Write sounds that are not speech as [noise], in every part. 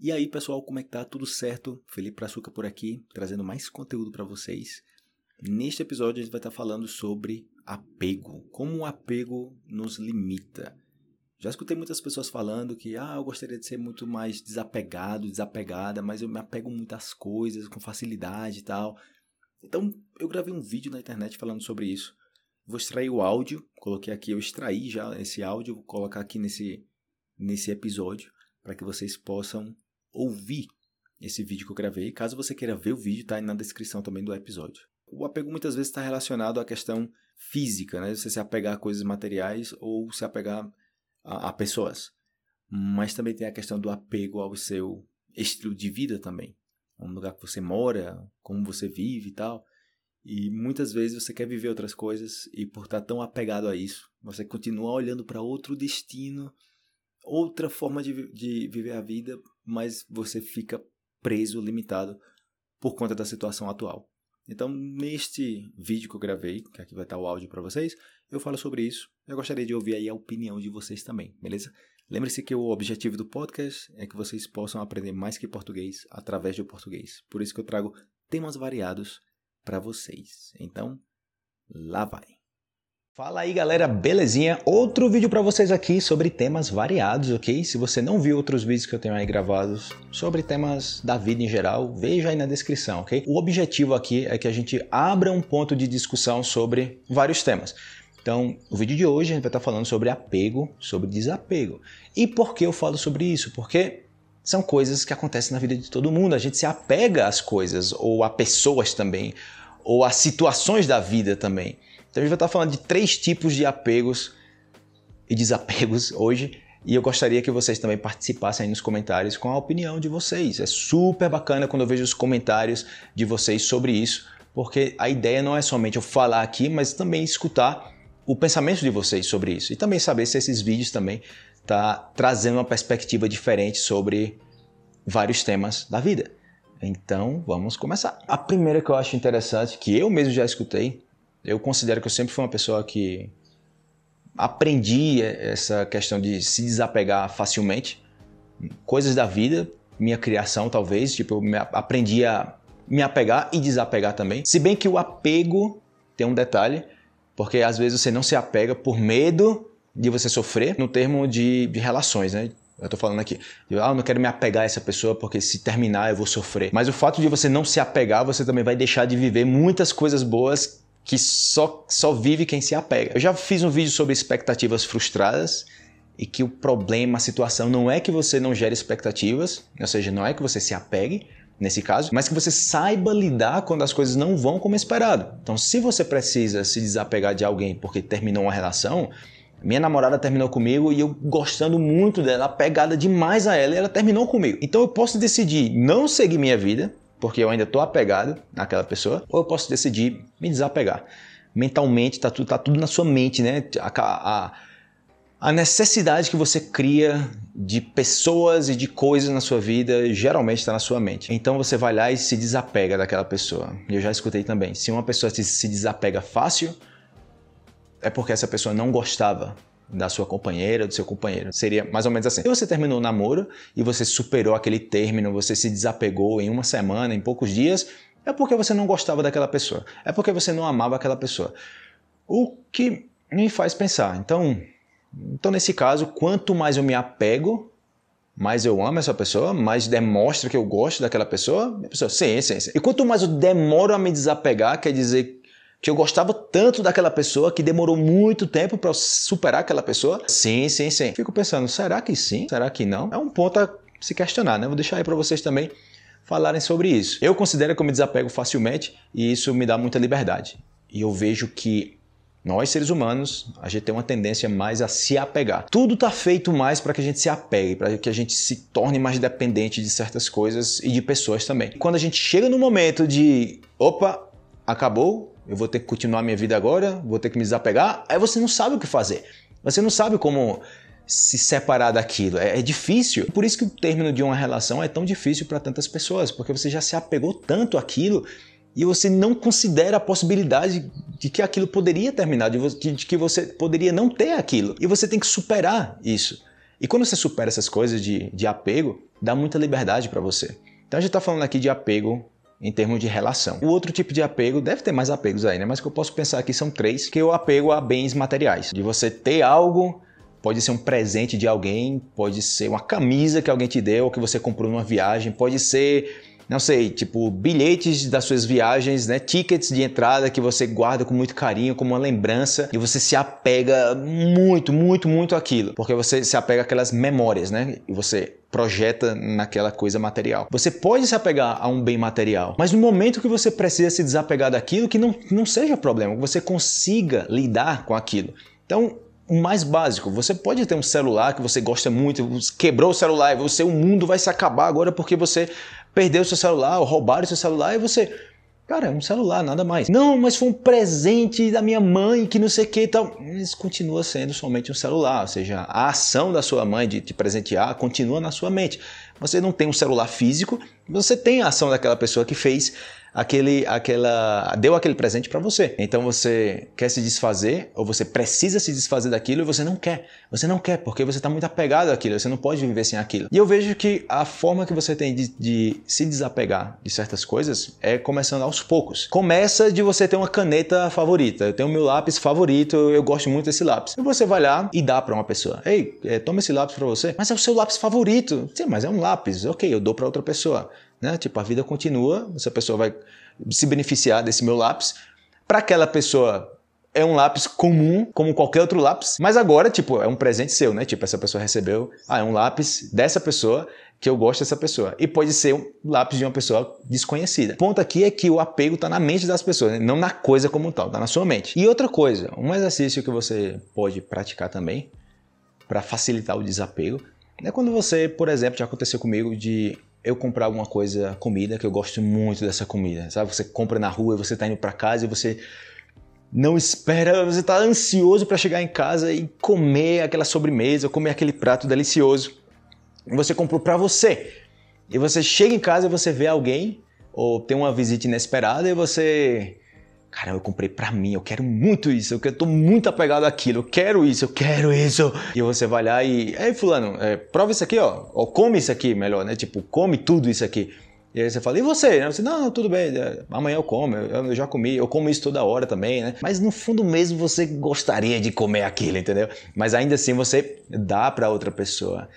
E aí, pessoal, como é que tá? Tudo certo? Felipe Praçuca por aqui, trazendo mais conteúdo para vocês. Neste episódio a gente vai estar falando sobre apego, como o apego nos limita. Já escutei muitas pessoas falando que ah, eu gostaria de ser muito mais desapegado, desapegada, mas eu me apego muito às coisas com facilidade e tal. Então, eu gravei um vídeo na internet falando sobre isso. Vou extrair o áudio, coloquei aqui, eu extraí já esse áudio, vou colocar aqui nesse nesse episódio para que vocês possam ouvir esse vídeo que eu gravei. Caso você queira ver o vídeo, está aí na descrição também do episódio. O apego muitas vezes está relacionado à questão física, né? Você se apegar a coisas materiais ou se apegar a, a pessoas. Mas também tem a questão do apego ao seu estilo de vida também. Um lugar que você mora, como você vive e tal. E muitas vezes você quer viver outras coisas e por estar tão apegado a isso, você continua olhando para outro destino, outra forma de, de viver a vida mas você fica preso, limitado por conta da situação atual. Então, neste vídeo que eu gravei, que aqui vai estar o áudio para vocês, eu falo sobre isso. Eu gostaria de ouvir aí a opinião de vocês também, beleza? Lembre-se que o objetivo do podcast é que vocês possam aprender mais que português através do português. Por isso que eu trago temas variados para vocês. Então, lá vai. Fala aí galera, belezinha? Outro vídeo para vocês aqui sobre temas variados, ok? Se você não viu outros vídeos que eu tenho aí gravados sobre temas da vida em geral, veja aí na descrição, ok? O objetivo aqui é que a gente abra um ponto de discussão sobre vários temas. Então, o vídeo de hoje a gente vai estar falando sobre apego, sobre desapego. E por que eu falo sobre isso? Porque são coisas que acontecem na vida de todo mundo. A gente se apega às coisas, ou a pessoas também, ou a situações da vida também. Então a gente vai estar falando de três tipos de apegos e desapegos [laughs] hoje. E eu gostaria que vocês também participassem aí nos comentários com a opinião de vocês. É super bacana quando eu vejo os comentários de vocês sobre isso, porque a ideia não é somente eu falar aqui, mas também escutar o pensamento de vocês sobre isso. E também saber se esses vídeos também tá trazendo uma perspectiva diferente sobre vários temas da vida. Então, vamos começar. A primeira que eu acho interessante, que eu mesmo já escutei, eu considero que eu sempre fui uma pessoa que aprendi essa questão de se desapegar facilmente. Coisas da vida, minha criação talvez, tipo, eu aprendi a me apegar e desapegar também. Se bem que o apego tem um detalhe, porque às vezes você não se apega por medo de você sofrer no termo de, de relações, né? Eu tô falando aqui, ah, eu não quero me apegar a essa pessoa porque se terminar eu vou sofrer. Mas o fato de você não se apegar, você também vai deixar de viver muitas coisas boas que só, só vive quem se apega. Eu já fiz um vídeo sobre expectativas frustradas e que o problema, a situação não é que você não gere expectativas, ou seja, não é que você se apegue, nesse caso, mas que você saiba lidar quando as coisas não vão como esperado. Então, se você precisa se desapegar de alguém porque terminou uma relação, minha namorada terminou comigo e eu gostando muito dela, apegada demais a ela, e ela terminou comigo. Então eu posso decidir não seguir minha vida, porque eu ainda estou apegado naquela pessoa, ou eu posso decidir me desapegar. Mentalmente, está tudo, tá tudo na sua mente, né? A, a, a necessidade que você cria de pessoas e de coisas na sua vida geralmente está na sua mente. Então você vai lá e se desapega daquela pessoa. Eu já escutei também. Se uma pessoa se desapega fácil, é porque essa pessoa não gostava da sua companheira, do seu companheiro. Seria mais ou menos assim. Se você terminou o namoro e você superou aquele término, você se desapegou em uma semana, em poucos dias, é porque você não gostava daquela pessoa. É porque você não amava aquela pessoa. O que me faz pensar. Então, então nesse caso, quanto mais eu me apego, mais eu amo essa pessoa, mais demonstra que eu gosto daquela pessoa, a pessoa, sim, sim, sim. E quanto mais eu demoro a me desapegar, quer dizer que eu gostava tanto daquela pessoa que demorou muito tempo para superar aquela pessoa? Sim, sim, sim. Fico pensando, será que sim? Será que não? É um ponto a se questionar, né? Vou deixar aí para vocês também falarem sobre isso. Eu considero que eu me desapego facilmente e isso me dá muita liberdade. E eu vejo que nós, seres humanos, a gente tem uma tendência mais a se apegar. Tudo está feito mais para que a gente se apegue, para que a gente se torne mais dependente de certas coisas e de pessoas também. Quando a gente chega no momento de, opa, acabou, eu vou ter que continuar minha vida agora, vou ter que me desapegar. Aí você não sabe o que fazer. Você não sabe como se separar daquilo. É, é difícil. Por isso que o término de uma relação é tão difícil para tantas pessoas, porque você já se apegou tanto àquilo e você não considera a possibilidade de que aquilo poderia terminar, de que você poderia não ter aquilo. E você tem que superar isso. E quando você supera essas coisas de, de apego, dá muita liberdade para você. Então a gente está falando aqui de apego em termos de relação. O outro tipo de apego, deve ter mais apegos aí, né? Mas que eu posso pensar aqui são três, que o apego a bens materiais. De você ter algo, pode ser um presente de alguém, pode ser uma camisa que alguém te deu, ou que você comprou numa viagem, pode ser não sei, tipo bilhetes das suas viagens, né, tickets de entrada que você guarda com muito carinho, como uma lembrança, e você se apega muito, muito, muito àquilo, porque você se apega àquelas memórias, né? E você projeta naquela coisa material. Você pode se apegar a um bem material, mas no momento que você precisa se desapegar daquilo, que não, não seja problema, que você consiga lidar com aquilo. Então, o mais básico, você pode ter um celular que você gosta muito, quebrou o celular, você o mundo vai se acabar agora porque você perdeu seu celular ou roubaram seu celular e você. Cara, é um celular, nada mais. Não, mas foi um presente da minha mãe que não sei o que e tal. Mas continua sendo somente um celular. Ou seja, a ação da sua mãe de te presentear continua na sua mente. Você não tem um celular físico, você tem a ação daquela pessoa que fez aquele, aquela, deu aquele presente para você. Então você quer se desfazer ou você precisa se desfazer daquilo e você não quer. Você não quer porque você está muito apegado àquilo. Você não pode viver sem aquilo. E eu vejo que a forma que você tem de, de se desapegar de certas coisas é começando aos poucos. Começa de você ter uma caneta favorita. Eu tenho meu lápis favorito. Eu gosto muito desse lápis. E você vai lá e dá para uma pessoa. Ei, é, toma esse lápis para você. Mas é o seu lápis favorito. Sim, mas é um lápis. Ok, eu dou para outra pessoa. Né? Tipo, a vida continua, essa pessoa vai se beneficiar desse meu lápis. Para aquela pessoa é um lápis comum, como qualquer outro lápis, mas agora, tipo, é um presente seu, né? Tipo, essa pessoa recebeu, ah, é um lápis dessa pessoa que eu gosto dessa pessoa. E pode ser um lápis de uma pessoa desconhecida. O ponto aqui é que o apego está na mente das pessoas, né? não na coisa como tal, está na sua mente. E outra coisa, um exercício que você pode praticar também para facilitar o desapego é quando você, por exemplo, já aconteceu comigo de eu comprar alguma coisa, comida, que eu gosto muito dessa comida, sabe? Você compra na rua e você tá indo para casa e você não espera, você tá ansioso para chegar em casa e comer aquela sobremesa, comer aquele prato delicioso. Você comprou para você. E você chega em casa e você vê alguém ou tem uma visita inesperada e você Cara, eu comprei pra mim, eu quero muito isso, eu tô muito apegado àquilo, eu quero isso, eu quero isso. E você vai lá e, ei fulano, é, prova isso aqui, ó, ou come isso aqui, melhor, né? Tipo, come tudo isso aqui. E aí você fala, e você? Você, não, tudo bem, é, amanhã eu como, eu, já comi, eu como isso toda hora também, né? Mas no fundo mesmo você gostaria de comer aquilo, entendeu? Mas ainda assim você dá para outra pessoa.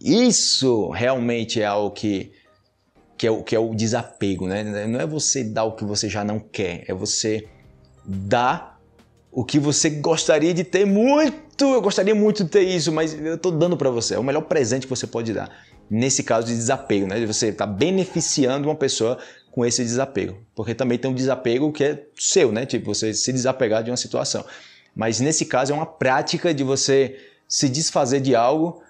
Isso realmente é algo que que é, o, que é o desapego, né? Não é você dar o que você já não quer, é você dar o que você gostaria de ter muito. Eu gostaria muito de ter isso, mas eu estou dando para você. É o melhor presente que você pode dar. Nesse caso de desapego, né? Você estar tá beneficiando uma pessoa com esse desapego. Porque também tem um desapego que é seu, né? Tipo, você se desapegar de uma situação. Mas nesse caso é uma prática de você se desfazer de algo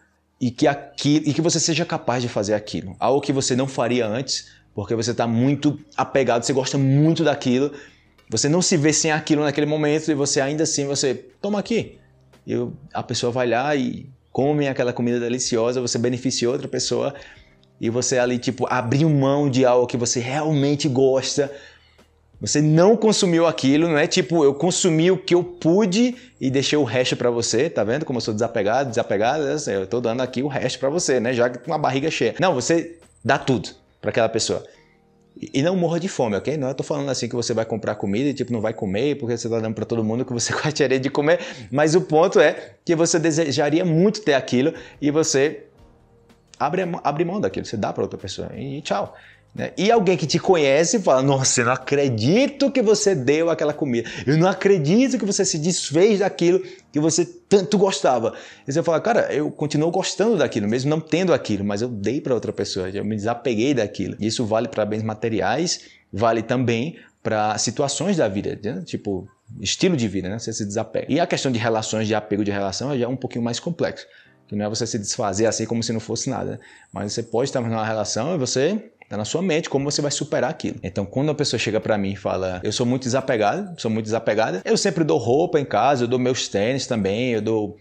e que, aquilo, e que você seja capaz de fazer aquilo. Algo que você não faria antes, porque você está muito apegado, você gosta muito daquilo, você não se vê sem aquilo naquele momento e você ainda assim, você toma aqui. E a pessoa vai lá e come aquela comida deliciosa, você beneficia outra pessoa e você ali, tipo, abriu mão de algo que você realmente gosta você não consumiu aquilo, não é tipo eu consumi o que eu pude e deixei o resto para você, tá vendo como eu sou desapegado, desapegado, assim, eu tô dando aqui o resto para você, né? Já com a barriga cheia. Não, você dá tudo para aquela pessoa. E não morra de fome, ok? Não eu tô falando assim que você vai comprar comida e tipo não vai comer porque você tá dando para todo mundo que você [laughs] gostaria de comer, mas o ponto é que você desejaria muito ter aquilo e você abre, abre mão daquilo, você dá para outra pessoa e tchau. Né? E alguém que te conhece fala: Nossa, eu não acredito que você deu aquela comida. Eu não acredito que você se desfez daquilo que você tanto gostava. E você fala: Cara, eu continuo gostando daquilo, mesmo não tendo aquilo, mas eu dei para outra pessoa, eu me desapeguei daquilo. E isso vale para bens materiais, vale também para situações da vida, né? tipo estilo de vida, né? Você se desapega. E a questão de relações, de apego de relação, já é um pouquinho mais complexo. Que não é você se desfazer assim como se não fosse nada. Mas você pode estar numa relação e você Está na sua mente como você vai superar aquilo. Então, quando a pessoa chega para mim e fala, eu sou muito desapegado, sou muito desapegada, eu sempre dou roupa em casa, eu dou meus tênis também, eu dou,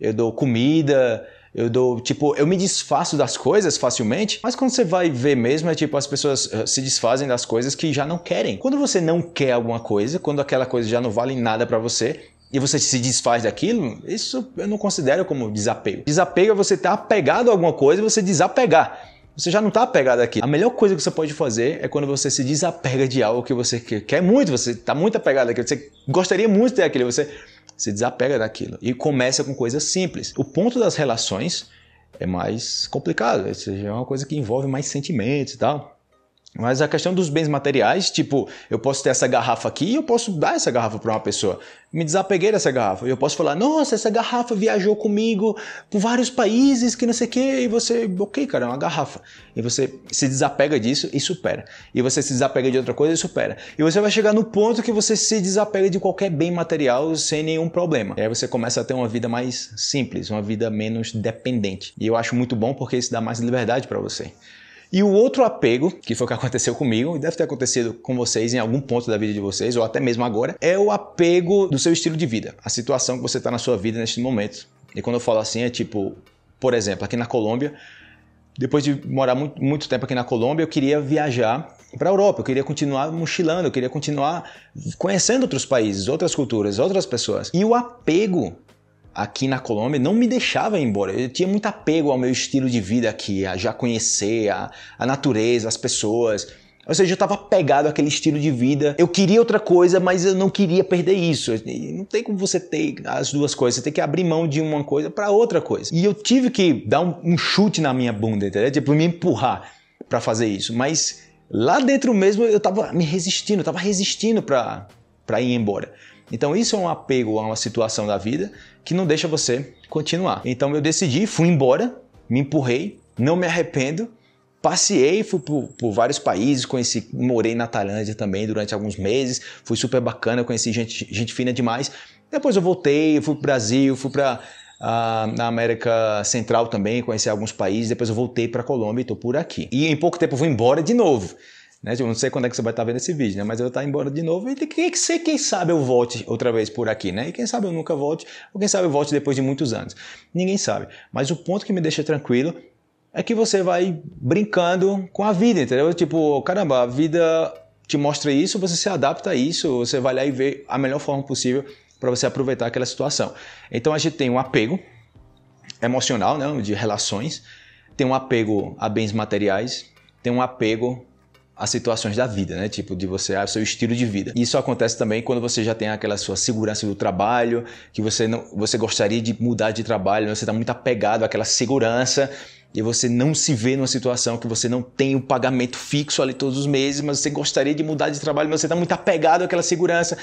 eu dou comida, eu dou, tipo, eu me desfaço das coisas facilmente, mas quando você vai ver mesmo, é tipo, as pessoas eh, se desfazem das coisas que já não querem. Quando você não quer alguma coisa, quando aquela coisa já não vale nada para você, e você se desfaz daquilo, isso eu não considero como desapego. Desapego é você estar apegado a alguma coisa e você desapegar. Você já não está apegado aqui. A melhor coisa que você pode fazer é quando você se desapega de algo que você quer muito, você está muito apegado àquilo, você gostaria muito de ter aquilo, você se desapega daquilo e começa com coisas simples. O ponto das relações é mais complicado, ou seja, é uma coisa que envolve mais sentimentos e tal. Mas a questão dos bens materiais, tipo, eu posso ter essa garrafa aqui e eu posso dar essa garrafa para uma pessoa. Me desapeguei dessa garrafa. Eu posso falar, nossa, essa garrafa viajou comigo por vários países, que não sei o quê. E você, ok, cara, é uma garrafa. E você se desapega disso e supera. E você se desapega de outra coisa e supera. E você vai chegar no ponto que você se desapega de qualquer bem material sem nenhum problema. E aí você começa a ter uma vida mais simples, uma vida menos dependente. E eu acho muito bom porque isso dá mais liberdade para você. E o outro apego, que foi o que aconteceu comigo, e deve ter acontecido com vocês em algum ponto da vida de vocês, ou até mesmo agora, é o apego do seu estilo de vida, a situação que você está na sua vida neste momento. E quando eu falo assim, é tipo, por exemplo, aqui na Colômbia, depois de morar muito, muito tempo aqui na Colômbia, eu queria viajar para a Europa, eu queria continuar mochilando, eu queria continuar conhecendo outros países, outras culturas, outras pessoas. E o apego aqui na Colômbia não me deixava ir embora. Eu tinha muito apego ao meu estilo de vida aqui, a já conhecer a, a natureza, as pessoas. Ou seja, eu estava pegado àquele estilo de vida. Eu queria outra coisa, mas eu não queria perder isso. Não tem como você ter as duas coisas. Você tem que abrir mão de uma coisa para outra coisa. E eu tive que dar um, um chute na minha bunda, entendeu? Tipo, me empurrar para fazer isso. Mas lá dentro mesmo eu estava me resistindo, estava resistindo para ir embora. Então isso é um apego a uma situação da vida que não deixa você continuar. Então eu decidi, fui embora, me empurrei, não me arrependo, passei, fui por, por, vários países, conheci, morei na Tailândia também durante alguns meses, fui super bacana, conheci gente, gente fina demais. Depois eu voltei, fui para Brasil, fui para uh, na América Central também, conheci alguns países, depois eu voltei para Colômbia e estou por aqui. E em pouco tempo eu vou embora de novo. Né? Eu não sei quando é que você vai estar vendo esse vídeo, né? mas eu vou estar embora de novo e quem, quem sabe eu volte outra vez por aqui, né? E quem sabe eu nunca volte, ou quem sabe eu volte depois de muitos anos. Ninguém sabe. Mas o ponto que me deixa tranquilo é que você vai brincando com a vida, entendeu? Tipo, caramba, a vida te mostra isso, você se adapta a isso, você vai lá e vê a melhor forma possível para você aproveitar aquela situação. Então a gente tem um apego emocional, né, de relações, tem um apego a bens materiais, tem um apego as situações da vida, né? Tipo, de você, o seu estilo de vida. Isso acontece também quando você já tem aquela sua segurança do trabalho, que você não, você gostaria de mudar de trabalho, você está muito apegado àquela segurança e você não se vê numa situação que você não tem o pagamento fixo ali todos os meses, mas você gostaria de mudar de trabalho, mas você está muito apegado àquela segurança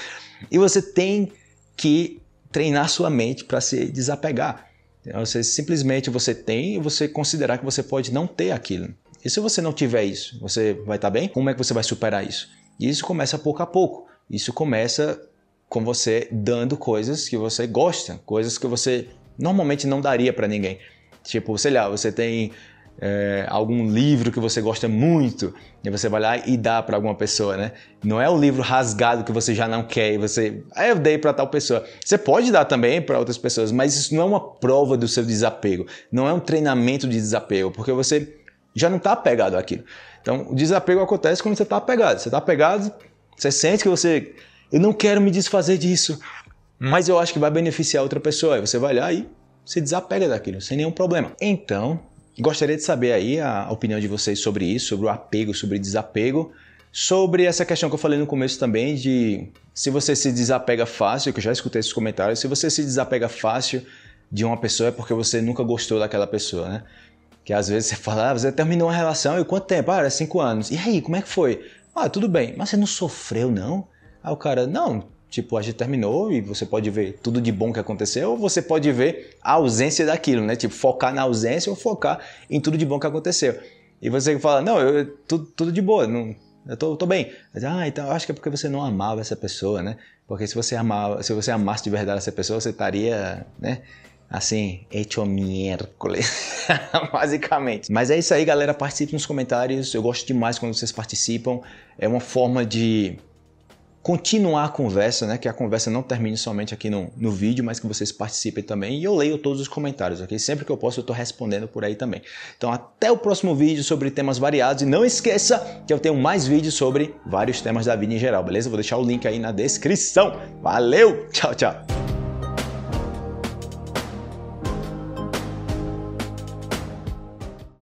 e você tem que treinar sua mente para se desapegar. Então, você simplesmente você tem e você considerar que você pode não ter aquilo. E se você não tiver isso, você vai estar tá bem? Como é que você vai superar isso? E isso começa pouco a pouco. Isso começa com você dando coisas que você gosta, coisas que você normalmente não daria para ninguém. Tipo, sei lá, você tem é, algum livro que você gosta muito e você vai lá e dá para alguma pessoa, né? Não é o livro rasgado que você já não quer e você, ah, eu dei para tal pessoa. Você pode dar também para outras pessoas, mas isso não é uma prova do seu desapego, não é um treinamento de desapego, porque você já não está apegado àquilo. Então, o desapego acontece quando você está apegado. Você está apegado, você sente que você, eu não quero me desfazer disso, mas eu acho que vai beneficiar outra pessoa. Aí você vai lá e se desapega daquilo, sem nenhum problema. Então, gostaria de saber aí a opinião de vocês sobre isso, sobre o apego, sobre o desapego, sobre essa questão que eu falei no começo também de se você se desapega fácil, que eu já escutei esses comentários, se você se desapega fácil de uma pessoa é porque você nunca gostou daquela pessoa, né? Que às vezes você fala, ah, você terminou uma relação e quanto tempo? Ah, era cinco anos. E aí, como é que foi? Ah, tudo bem. Mas você não sofreu, não? Aí o cara, não, tipo, a gente terminou e você pode ver tudo de bom que aconteceu, ou você pode ver a ausência daquilo, né? Tipo, focar na ausência ou focar em tudo de bom que aconteceu. E você fala, não, eu, tudo, tudo de boa, não, eu tô, tô bem. Mas, ah, então eu acho que é porque você não amava essa pessoa, né? Porque se você amava, se você amasse de verdade essa pessoa, você estaria, né? Assim, hecho miércoles, [laughs] basicamente. Mas é isso aí, galera. Participe nos comentários. Eu gosto demais quando vocês participam. É uma forma de continuar a conversa, né? Que a conversa não termine somente aqui no, no vídeo, mas que vocês participem também. E eu leio todos os comentários, ok? Sempre que eu posso, eu estou respondendo por aí também. Então, até o próximo vídeo sobre temas variados. E não esqueça que eu tenho mais vídeos sobre vários temas da vida em geral, beleza? Vou deixar o link aí na descrição. Valeu! Tchau, tchau!